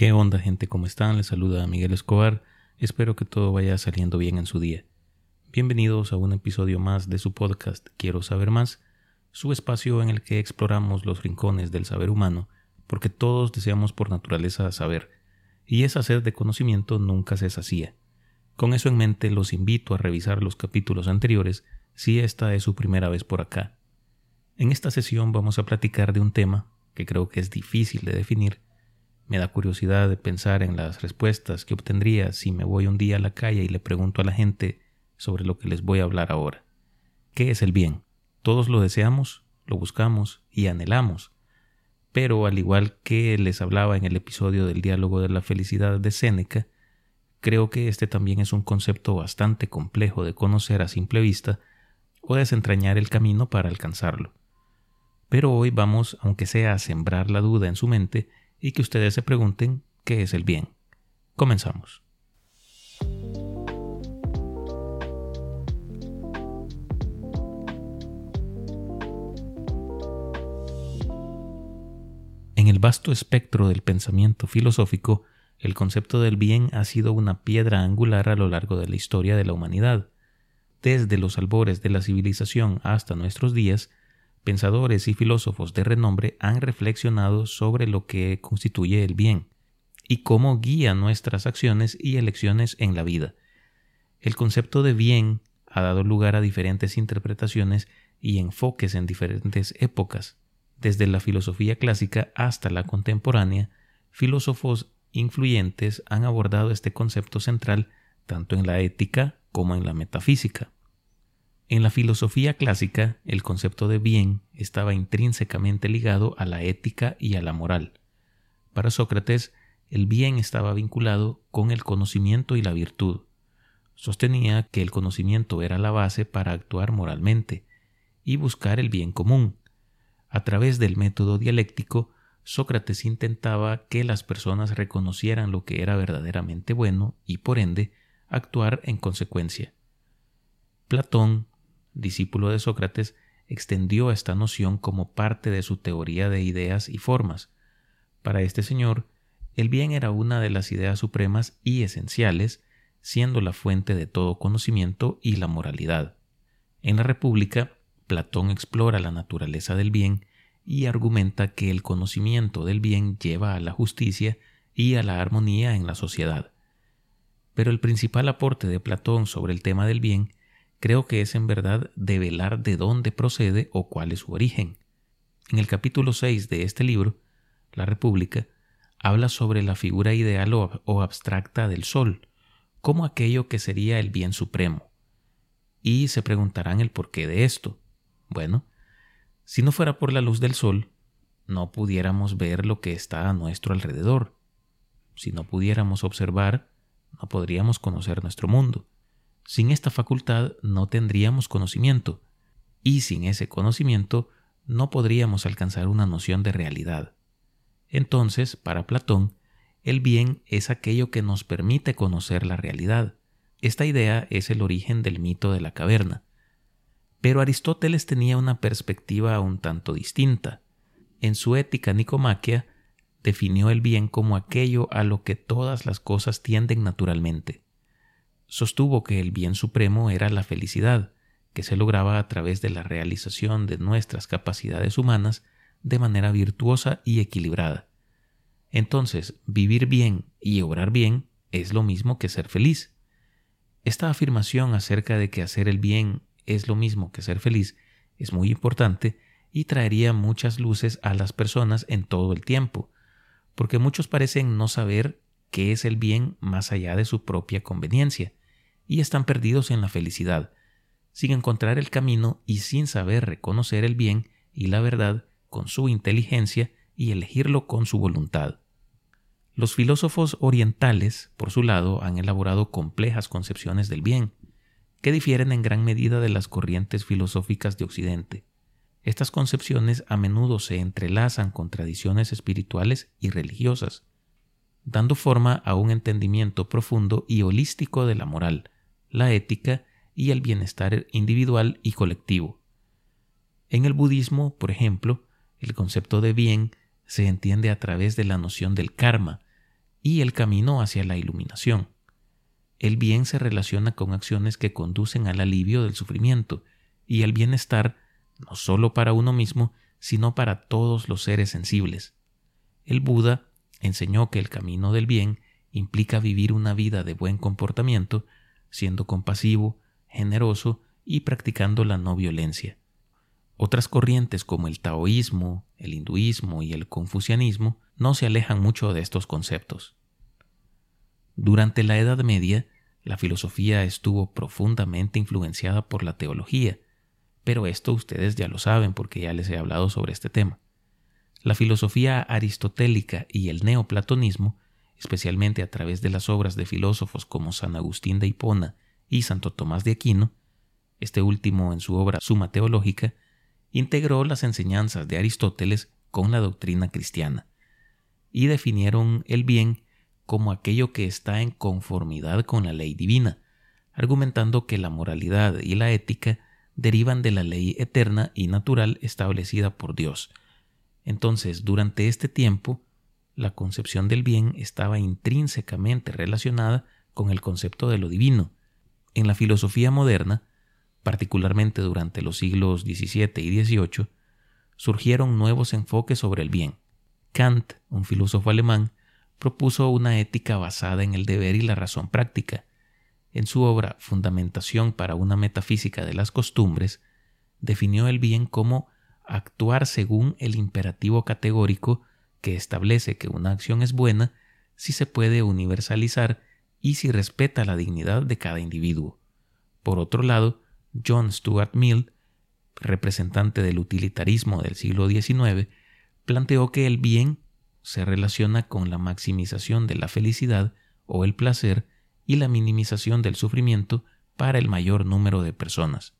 ¿Qué onda gente? ¿Cómo están? Les saluda Miguel Escobar. Espero que todo vaya saliendo bien en su día. Bienvenidos a un episodio más de su podcast Quiero saber más, su espacio en el que exploramos los rincones del saber humano, porque todos deseamos por naturaleza saber, y esa sed de conocimiento nunca se sacía. Con eso en mente los invito a revisar los capítulos anteriores si esta es su primera vez por acá. En esta sesión vamos a platicar de un tema que creo que es difícil de definir, me da curiosidad de pensar en las respuestas que obtendría si me voy un día a la calle y le pregunto a la gente sobre lo que les voy a hablar ahora. ¿Qué es el bien? Todos lo deseamos, lo buscamos y anhelamos. Pero al igual que les hablaba en el episodio del diálogo de la felicidad de Séneca, creo que este también es un concepto bastante complejo de conocer a simple vista o desentrañar el camino para alcanzarlo. Pero hoy vamos, aunque sea a sembrar la duda en su mente, y que ustedes se pregunten qué es el bien. Comenzamos. En el vasto espectro del pensamiento filosófico, el concepto del bien ha sido una piedra angular a lo largo de la historia de la humanidad. Desde los albores de la civilización hasta nuestros días, pensadores y filósofos de renombre han reflexionado sobre lo que constituye el bien y cómo guía nuestras acciones y elecciones en la vida. El concepto de bien ha dado lugar a diferentes interpretaciones y enfoques en diferentes épocas. Desde la filosofía clásica hasta la contemporánea, filósofos influyentes han abordado este concepto central tanto en la ética como en la metafísica. En la filosofía clásica, el concepto de bien estaba intrínsecamente ligado a la ética y a la moral. Para Sócrates, el bien estaba vinculado con el conocimiento y la virtud. Sostenía que el conocimiento era la base para actuar moralmente y buscar el bien común. A través del método dialéctico, Sócrates intentaba que las personas reconocieran lo que era verdaderamente bueno y, por ende, actuar en consecuencia. Platón discípulo de Sócrates, extendió esta noción como parte de su teoría de ideas y formas. Para este señor, el bien era una de las ideas supremas y esenciales, siendo la fuente de todo conocimiento y la moralidad. En la República, Platón explora la naturaleza del bien y argumenta que el conocimiento del bien lleva a la justicia y a la armonía en la sociedad. Pero el principal aporte de Platón sobre el tema del bien creo que es en verdad develar de dónde procede o cuál es su origen. En el capítulo 6 de este libro, La República, habla sobre la figura ideal o, abstracta del Sol, como aquello que sería el bien supremo. Y se preguntarán el porqué de esto. Bueno, si no fuera por la luz del Sol, no pudiéramos ver lo que está a nuestro alrededor. Si no pudiéramos observar, no podríamos conocer nuestro mundo. Sin esta facultad no tendríamos conocimiento, y sin ese conocimiento no podríamos alcanzar una noción de realidad. Entonces, para Platón, el bien es aquello que nos permite conocer la realidad. Esta idea es el origen del mito de la caverna. Pero Aristóteles tenía una perspectiva un tanto distinta. En su ética nicomaquia, definió el bien como aquello a lo que todas las cosas tienden naturalmente sostuvo que el bien supremo era la felicidad, que se lograba a través de la realización de nuestras capacidades humanas de manera virtuosa y equilibrada. Entonces, vivir bien y obrar bien es lo mismo que ser feliz. Esta afirmación acerca de que hacer el bien es lo mismo que ser feliz es muy importante y traería muchas luces a las personas en todo el tiempo, porque muchos parecen no saber qué es el bien más allá de su propia conveniencia y están perdidos en la felicidad, sin encontrar el camino y sin saber reconocer el bien y la verdad con su inteligencia y elegirlo con su voluntad. Los filósofos orientales, por su lado, han elaborado complejas concepciones del bien, que difieren en gran medida de las corrientes filosóficas de Occidente. Estas concepciones a menudo se entrelazan con tradiciones espirituales y religiosas, dando forma a un entendimiento profundo y holístico de la moral, la ética y el bienestar individual y colectivo. En el budismo, por ejemplo, el concepto de bien se entiende a través de la noción del karma, y el camino hacia la iluminación. El bien se relaciona con acciones que conducen al alivio del sufrimiento y al bienestar no solo para uno mismo, sino para todos los seres sensibles. El Buda enseñó que el camino del bien implica vivir una vida de buen comportamiento, siendo compasivo, generoso y practicando la no violencia. Otras corrientes como el taoísmo, el hinduismo y el confucianismo no se alejan mucho de estos conceptos. Durante la Edad Media, la filosofía estuvo profundamente influenciada por la teología, pero esto ustedes ya lo saben porque ya les he hablado sobre este tema. La filosofía aristotélica y el neoplatonismo, especialmente a través de las obras de filósofos como San Agustín de Hipona y Santo Tomás de Aquino, este último en su obra Suma Teológica, integró las enseñanzas de Aristóteles con la doctrina cristiana y definieron el bien como aquello que está en conformidad con la ley divina, argumentando que la moralidad y la ética derivan de la ley eterna y natural establecida por Dios. Entonces, durante este tiempo, la concepción del bien estaba intrínsecamente relacionada con el concepto de lo divino. En la filosofía moderna, particularmente durante los siglos XVII y XVIII, surgieron nuevos enfoques sobre el bien. Kant, un filósofo alemán, propuso una ética basada en el deber y la razón práctica. En su obra Fundamentación para una metafísica de las costumbres, definió el bien como actuar según el imperativo categórico que establece que una acción es buena si se puede universalizar y si respeta la dignidad de cada individuo. Por otro lado, John Stuart Mill, representante del utilitarismo del siglo XIX, planteó que el bien se relaciona con la maximización de la felicidad o el placer y la minimización del sufrimiento para el mayor número de personas.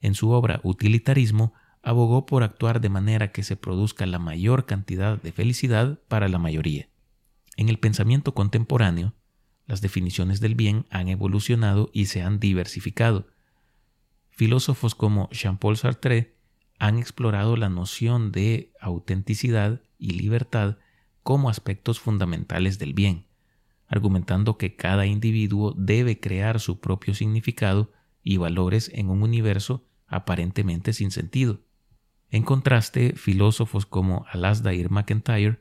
En su obra Utilitarismo, abogó por actuar de manera que se produzca la mayor cantidad de felicidad para la mayoría. En el pensamiento contemporáneo, las definiciones del bien han evolucionado y se han diversificado. Filósofos como Jean-Paul Sartre han explorado la noción de autenticidad y libertad como aspectos fundamentales del bien, argumentando que cada individuo debe crear su propio significado y valores en un universo aparentemente sin sentido. En contraste, filósofos como Alasdair MacIntyre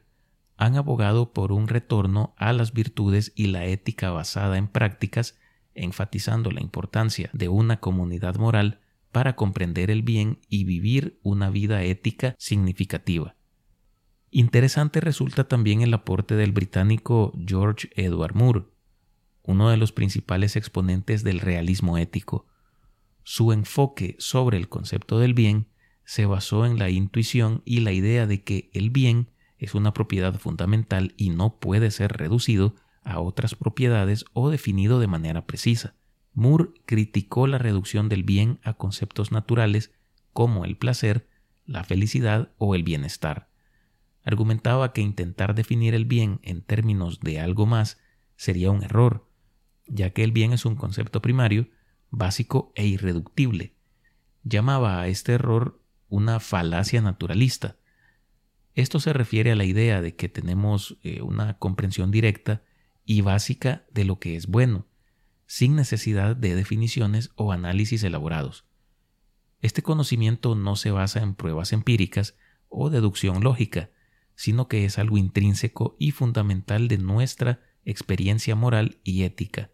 han abogado por un retorno a las virtudes y la ética basada en prácticas, enfatizando la importancia de una comunidad moral para comprender el bien y vivir una vida ética significativa. Interesante resulta también el aporte del británico George Edward Moore, uno de los principales exponentes del realismo ético. Su enfoque sobre el concepto del bien se basó en la intuición y la idea de que el bien es una propiedad fundamental y no puede ser reducido a otras propiedades o definido de manera precisa. Moore criticó la reducción del bien a conceptos naturales como el placer, la felicidad o el bienestar. Argumentaba que intentar definir el bien en términos de algo más sería un error, ya que el bien es un concepto primario, básico e irreductible. Llamaba a este error una falacia naturalista. Esto se refiere a la idea de que tenemos eh, una comprensión directa y básica de lo que es bueno, sin necesidad de definiciones o análisis elaborados. Este conocimiento no se basa en pruebas empíricas o deducción lógica, sino que es algo intrínseco y fundamental de nuestra experiencia moral y ética.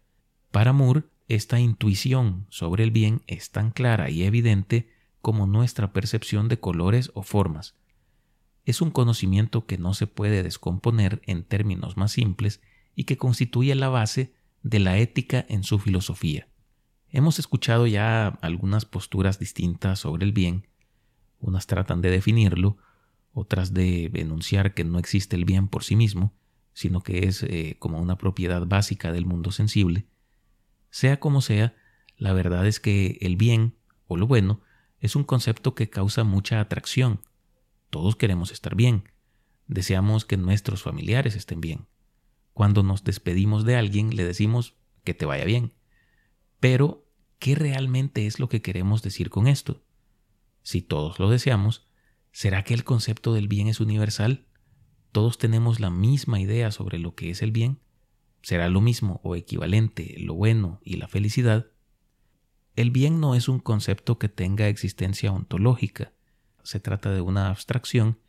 Para Moore, esta intuición sobre el bien es tan clara y evidente como nuestra percepción de colores o formas. Es un conocimiento que no se puede descomponer en términos más simples y que constituye la base de la ética en su filosofía. Hemos escuchado ya algunas posturas distintas sobre el bien, unas tratan de definirlo, otras de enunciar que no existe el bien por sí mismo, sino que es eh, como una propiedad básica del mundo sensible. Sea como sea, la verdad es que el bien, o lo bueno, es un concepto que causa mucha atracción. Todos queremos estar bien. Deseamos que nuestros familiares estén bien. Cuando nos despedimos de alguien le decimos que te vaya bien. Pero, ¿qué realmente es lo que queremos decir con esto? Si todos lo deseamos, ¿será que el concepto del bien es universal? ¿Todos tenemos la misma idea sobre lo que es el bien? será lo mismo o equivalente lo bueno y la felicidad, el bien no es un concepto que tenga existencia ontológica, se trata de una abstracción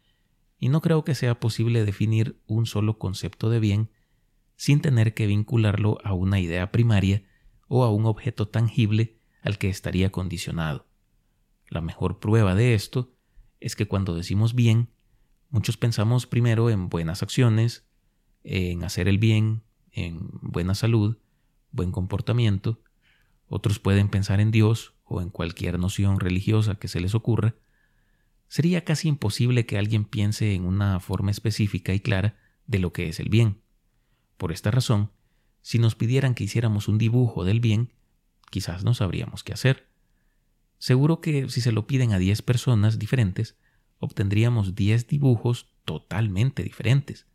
y no creo que sea posible definir un solo concepto de bien sin tener que vincularlo a una idea primaria o a un objeto tangible al que estaría condicionado. La mejor prueba de esto es que cuando decimos bien, muchos pensamos primero en buenas acciones, en hacer el bien, en buena salud, buen comportamiento, otros pueden pensar en Dios o en cualquier noción religiosa que se les ocurra, sería casi imposible que alguien piense en una forma específica y clara de lo que es el bien. Por esta razón, si nos pidieran que hiciéramos un dibujo del bien, quizás no sabríamos qué hacer. Seguro que si se lo piden a 10 personas diferentes, obtendríamos 10 dibujos totalmente diferentes.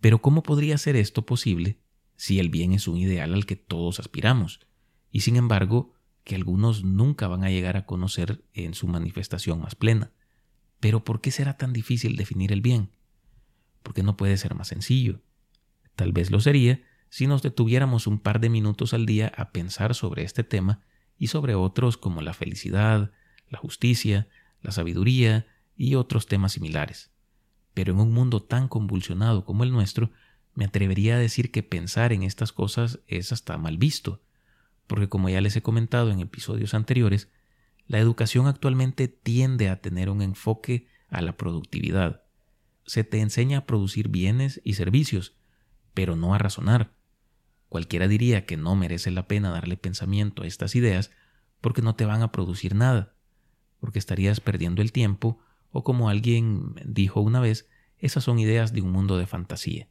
Pero ¿cómo podría ser esto posible si el bien es un ideal al que todos aspiramos, y sin embargo que algunos nunca van a llegar a conocer en su manifestación más plena? Pero ¿por qué será tan difícil definir el bien? Porque no puede ser más sencillo. Tal vez lo sería si nos detuviéramos un par de minutos al día a pensar sobre este tema y sobre otros como la felicidad, la justicia, la sabiduría y otros temas similares. Pero en un mundo tan convulsionado como el nuestro, me atrevería a decir que pensar en estas cosas es hasta mal visto, porque como ya les he comentado en episodios anteriores, la educación actualmente tiende a tener un enfoque a la productividad. Se te enseña a producir bienes y servicios, pero no a razonar. Cualquiera diría que no merece la pena darle pensamiento a estas ideas porque no te van a producir nada, porque estarías perdiendo el tiempo o como alguien dijo una vez, esas son ideas de un mundo de fantasía.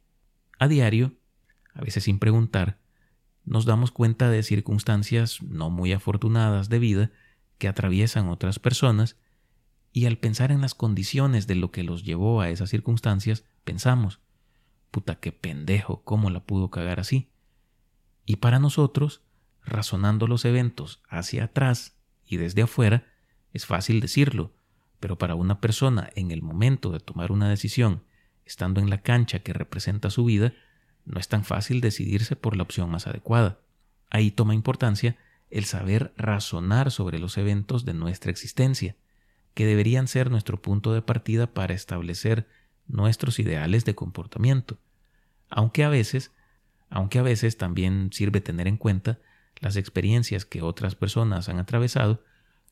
A diario, a veces sin preguntar, nos damos cuenta de circunstancias no muy afortunadas de vida que atraviesan otras personas y al pensar en las condiciones de lo que los llevó a esas circunstancias, pensamos, puta qué pendejo, cómo la pudo cagar así. Y para nosotros, razonando los eventos hacia atrás y desde afuera, es fácil decirlo, pero para una persona en el momento de tomar una decisión, estando en la cancha que representa su vida, no es tan fácil decidirse por la opción más adecuada. Ahí toma importancia el saber razonar sobre los eventos de nuestra existencia, que deberían ser nuestro punto de partida para establecer nuestros ideales de comportamiento, aunque a veces, aunque a veces también sirve tener en cuenta las experiencias que otras personas han atravesado,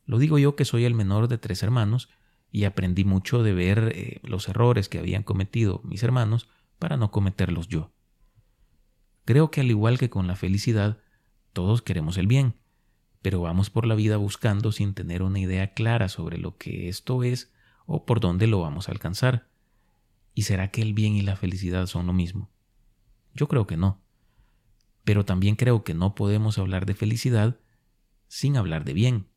lo digo yo que soy el menor de tres hermanos y aprendí mucho de ver eh, los errores que habían cometido mis hermanos para no cometerlos yo. Creo que al igual que con la felicidad, todos queremos el bien, pero vamos por la vida buscando sin tener una idea clara sobre lo que esto es o por dónde lo vamos a alcanzar. ¿Y será que el bien y la felicidad son lo mismo? Yo creo que no. Pero también creo que no podemos hablar de felicidad sin hablar de bien,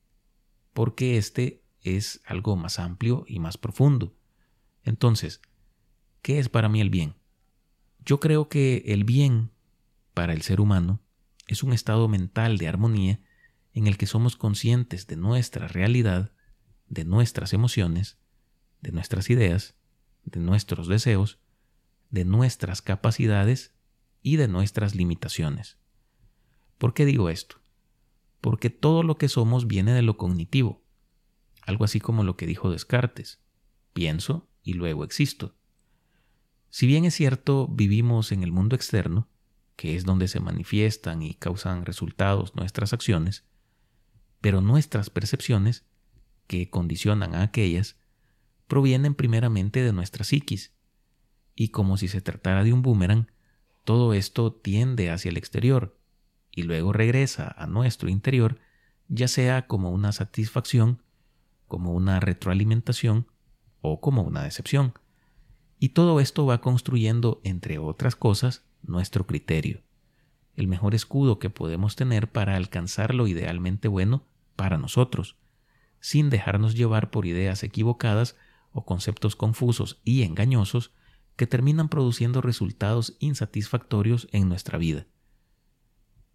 porque este es algo más amplio y más profundo. Entonces, ¿qué es para mí el bien? Yo creo que el bien para el ser humano es un estado mental de armonía en el que somos conscientes de nuestra realidad, de nuestras emociones, de nuestras ideas, de nuestros deseos, de nuestras capacidades y de nuestras limitaciones. ¿Por qué digo esto? Porque todo lo que somos viene de lo cognitivo, algo así como lo que dijo Descartes, pienso y luego existo. Si bien es cierto, vivimos en el mundo externo, que es donde se manifiestan y causan resultados nuestras acciones, pero nuestras percepciones, que condicionan a aquellas, provienen primeramente de nuestra psiquis, y como si se tratara de un boomerang, todo esto tiende hacia el exterior y luego regresa a nuestro interior, ya sea como una satisfacción, como una retroalimentación o como una decepción. Y todo esto va construyendo, entre otras cosas, nuestro criterio, el mejor escudo que podemos tener para alcanzar lo idealmente bueno para nosotros, sin dejarnos llevar por ideas equivocadas o conceptos confusos y engañosos que terminan produciendo resultados insatisfactorios en nuestra vida.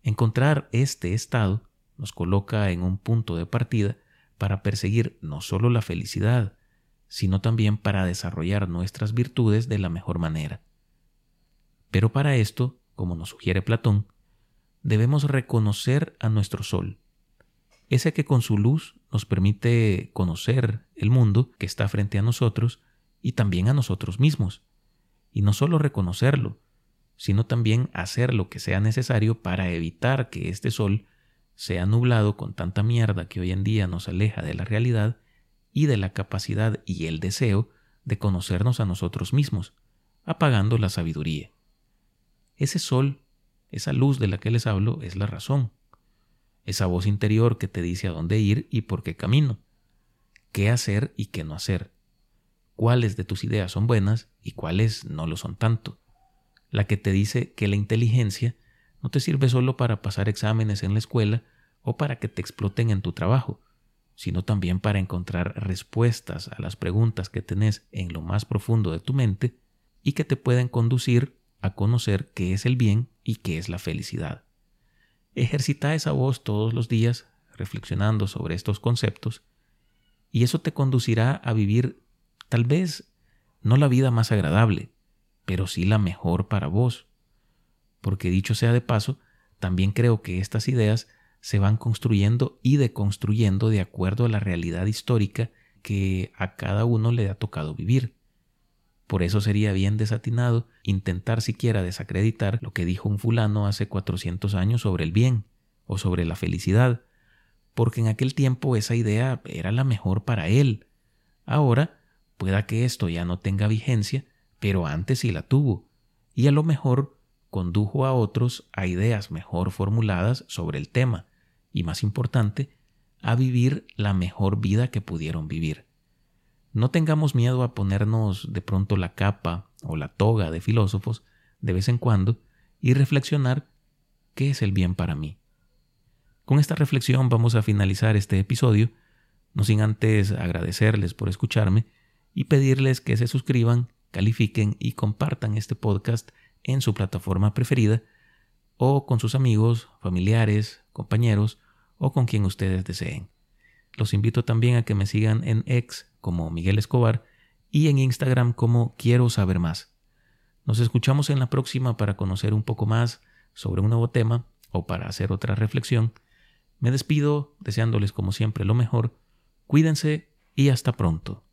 Encontrar este estado nos coloca en un punto de partida para perseguir no solo la felicidad, sino también para desarrollar nuestras virtudes de la mejor manera. Pero para esto como nos sugiere Platón, debemos reconocer a nuestro sol, ese que con su luz nos permite conocer el mundo que está frente a nosotros y también a nosotros mismos. Y no solo reconocerlo, sino también hacer lo que sea necesario para evitar que este sol sea nublado con tanta mierda que hoy en día nos aleja de la realidad y de la capacidad y el deseo de conocernos a nosotros mismos, apagando la sabiduría. Ese sol, esa luz de la que les hablo, es la razón, esa voz interior que te dice a dónde ir y por qué camino, qué hacer y qué no hacer, cuáles de tus ideas son buenas y cuáles no lo son tanto, la que te dice que la inteligencia no te sirve solo para pasar exámenes en la escuela o para que te exploten en tu trabajo, sino también para encontrar respuestas a las preguntas que tenés en lo más profundo de tu mente y que te pueden conducir a conocer qué es el bien y qué es la felicidad. Ejercita esa voz todos los días, reflexionando sobre estos conceptos, y eso te conducirá a vivir tal vez no la vida más agradable, pero sí la mejor para vos. Porque dicho sea de paso, también creo que estas ideas se van construyendo y deconstruyendo de acuerdo a la realidad histórica que a cada uno le ha tocado vivir. Por eso sería bien desatinado intentar siquiera desacreditar lo que dijo un fulano hace 400 años sobre el bien o sobre la felicidad, porque en aquel tiempo esa idea era la mejor para él. Ahora, pueda que esto ya no tenga vigencia, pero antes sí la tuvo, y a lo mejor condujo a otros a ideas mejor formuladas sobre el tema, y más importante, a vivir la mejor vida que pudieron vivir. No tengamos miedo a ponernos de pronto la capa o la toga de filósofos de vez en cuando y reflexionar qué es el bien para mí. Con esta reflexión vamos a finalizar este episodio, no sin antes agradecerles por escucharme y pedirles que se suscriban, califiquen y compartan este podcast en su plataforma preferida o con sus amigos, familiares, compañeros o con quien ustedes deseen. Los invito también a que me sigan en X como Miguel Escobar y en Instagram como Quiero Saber Más. Nos escuchamos en la próxima para conocer un poco más sobre un nuevo tema o para hacer otra reflexión. Me despido deseándoles como siempre lo mejor. Cuídense y hasta pronto.